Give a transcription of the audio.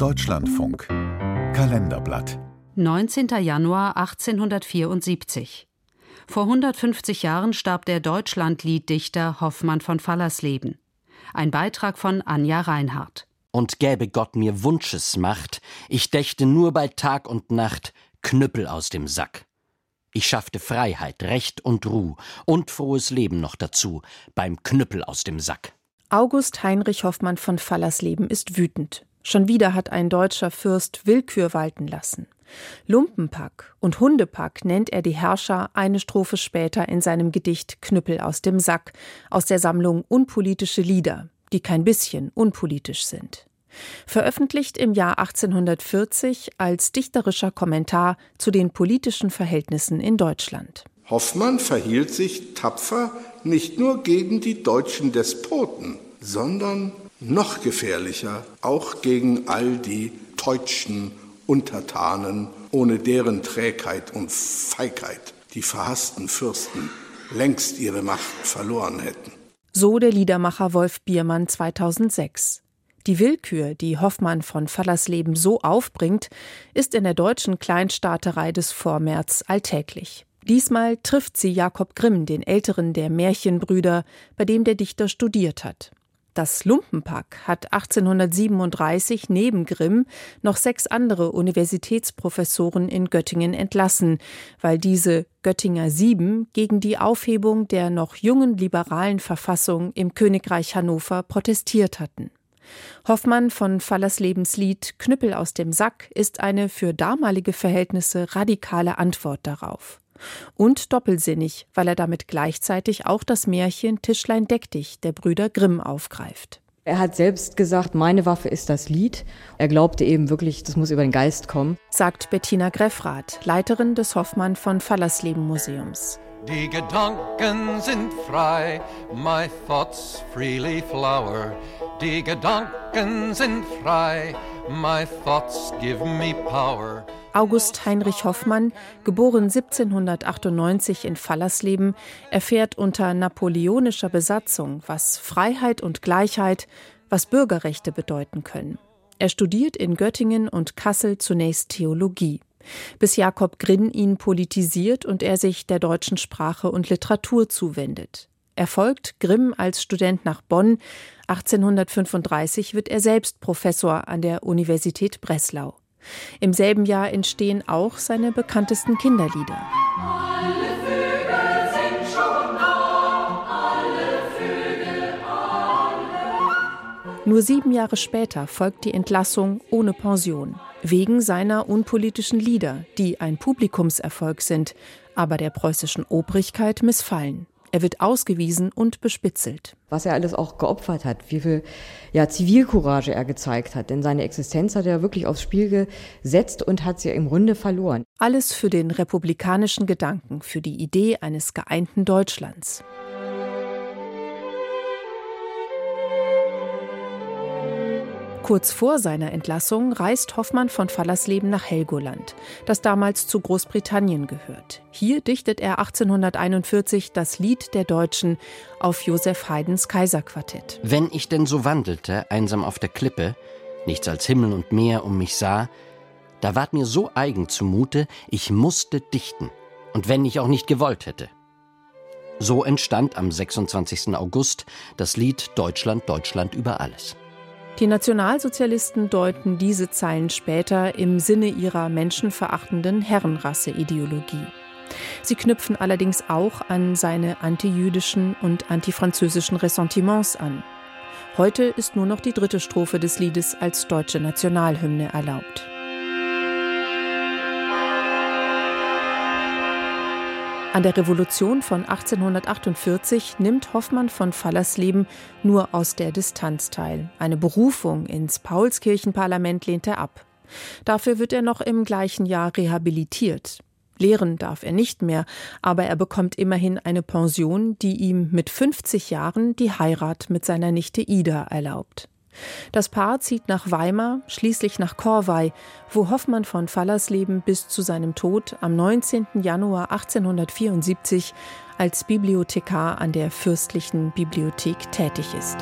Deutschlandfunk Kalenderblatt 19. Januar 1874 Vor 150 Jahren starb der Deutschlandlieddichter Hoffmann von Fallersleben. Ein Beitrag von Anja Reinhardt. Und gäbe Gott mir Wunschesmacht, ich dächte nur bei Tag und Nacht Knüppel aus dem Sack. Ich schaffte Freiheit, Recht und Ruh und frohes Leben noch dazu beim Knüppel aus dem Sack. August Heinrich Hoffmann von Fallersleben ist wütend. Schon wieder hat ein deutscher Fürst Willkür walten lassen. Lumpenpack und Hundepack nennt er die Herrscher eine Strophe später in seinem Gedicht Knüppel aus dem Sack aus der Sammlung Unpolitische Lieder, die kein bisschen unpolitisch sind. Veröffentlicht im Jahr 1840 als dichterischer Kommentar zu den politischen Verhältnissen in Deutschland. Hoffmann verhielt sich tapfer nicht nur gegen die deutschen Despoten, sondern noch gefährlicher auch gegen all die deutschen Untertanen, ohne deren Trägheit und Feigheit die verhassten Fürsten längst ihre Macht verloren hätten. So der Liedermacher Wolf Biermann 2006. Die Willkür, die Hoffmann von Fallersleben so aufbringt, ist in der deutschen Kleinstaaterei des Vormärz alltäglich. Diesmal trifft sie Jakob Grimm, den älteren der Märchenbrüder, bei dem der Dichter studiert hat. Das Lumpenpack hat 1837 neben Grimm noch sechs andere Universitätsprofessoren in Göttingen entlassen, weil diese Göttinger Sieben gegen die Aufhebung der noch jungen liberalen Verfassung im Königreich Hannover protestiert hatten. Hoffmann von Fallerslebens Lied Knüppel aus dem Sack ist eine für damalige Verhältnisse radikale Antwort darauf. Und doppelsinnig, weil er damit gleichzeitig auch das Märchen Tischlein deck dich der Brüder Grimm aufgreift. Er hat selbst gesagt, meine Waffe ist das Lied. Er glaubte eben wirklich, das muss über den Geist kommen. Sagt Bettina Greffrath, Leiterin des Hoffmann von Fallersleben Museums. Die Gedanken sind frei, my thoughts freely flower. Die Gedanken sind frei, my thoughts give me power. August Heinrich Hoffmann, geboren 1798 in Fallersleben, erfährt unter napoleonischer Besatzung, was Freiheit und Gleichheit, was Bürgerrechte bedeuten können. Er studiert in Göttingen und Kassel zunächst Theologie, bis Jakob Grinn ihn politisiert und er sich der deutschen Sprache und Literatur zuwendet. Er folgt Grimm als Student nach Bonn. 1835 wird er selbst Professor an der Universität Breslau. Im selben Jahr entstehen auch seine bekanntesten Kinderlieder. Nur sieben Jahre später folgt die Entlassung ohne Pension, wegen seiner unpolitischen Lieder, die ein Publikumserfolg sind, aber der preußischen Obrigkeit missfallen. Er wird ausgewiesen und bespitzelt. Was er alles auch geopfert hat, wie viel ja, Zivilcourage er gezeigt hat. Denn seine Existenz hat er wirklich aufs Spiel gesetzt und hat sie im Grunde verloren. Alles für den republikanischen Gedanken, für die Idee eines geeinten Deutschlands. Kurz vor seiner Entlassung reist Hoffmann von Fallersleben nach Helgoland, das damals zu Großbritannien gehört. Hier dichtet er 1841 das Lied der Deutschen auf Josef Haydns Kaiserquartett. Wenn ich denn so wandelte, einsam auf der Klippe, nichts als Himmel und Meer um mich sah, da ward mir so eigen zumute, ich musste dichten, und wenn ich auch nicht gewollt hätte. So entstand am 26. August das Lied Deutschland, Deutschland über alles. Die Nationalsozialisten deuten diese Zeilen später im Sinne ihrer menschenverachtenden Herrenrasse-Ideologie. Sie knüpfen allerdings auch an seine antijüdischen und antifranzösischen Ressentiments an. Heute ist nur noch die dritte Strophe des Liedes als deutsche Nationalhymne erlaubt. An der Revolution von 1848 nimmt Hoffmann von Fallersleben nur aus der Distanz teil. Eine Berufung ins Paulskirchenparlament lehnt er ab. Dafür wird er noch im gleichen Jahr rehabilitiert. Lehren darf er nicht mehr, aber er bekommt immerhin eine Pension, die ihm mit 50 Jahren die Heirat mit seiner Nichte Ida erlaubt. Das Paar zieht nach Weimar, schließlich nach Korvey, wo Hoffmann von Fallersleben bis zu seinem Tod am 19. Januar 1874 als Bibliothekar an der Fürstlichen Bibliothek tätig ist.